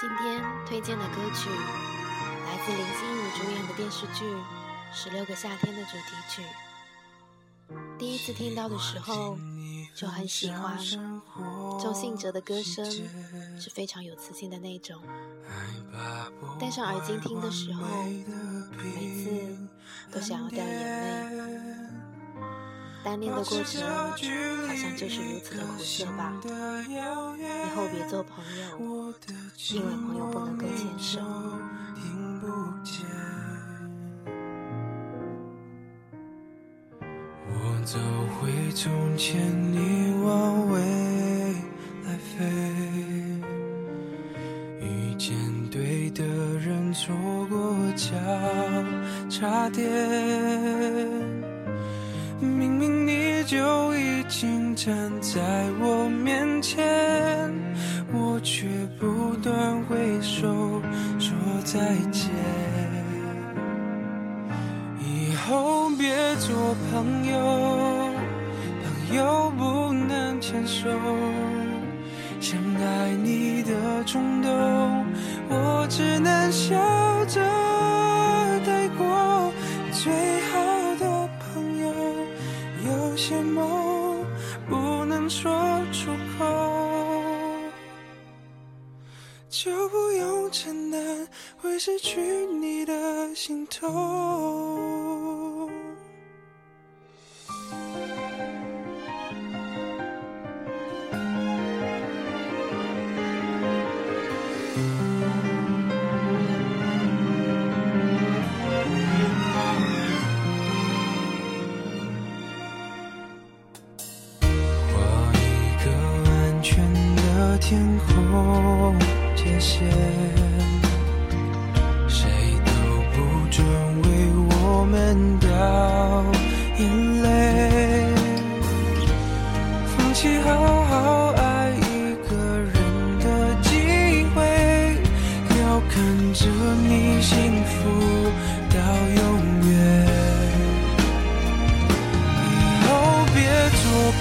今天推荐的歌曲来自林心如主演的电视剧《十六个夏天》的主题曲。第一次听到的时候就很喜欢，周信哲的歌声是非常有磁性的那种。戴上耳机听的时候，每次都想要掉眼泪。单恋的过程好像就是如此的苦涩吧。以后别做朋友，因为朋友不能够牵手。我走回从前，你往未来飞。遇见对的人，错过交叉点。明明你就已经站在我面前，我却不断挥手说再见。以后别做朋友，朋友不能牵手。想爱你的冲动，我只能笑着就不用承担会失去你的心痛。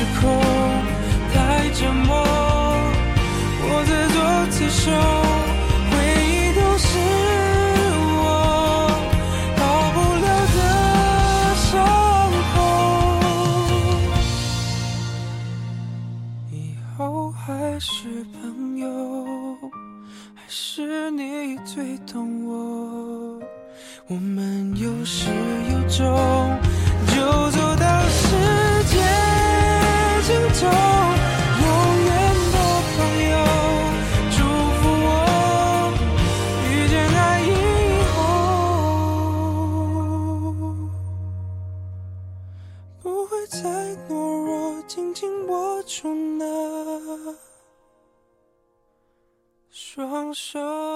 失控，太折磨，我自作自受，回忆都是我好不了的伤口。以后还是朋友，还是你最懂我。我们有始有终，出那双手。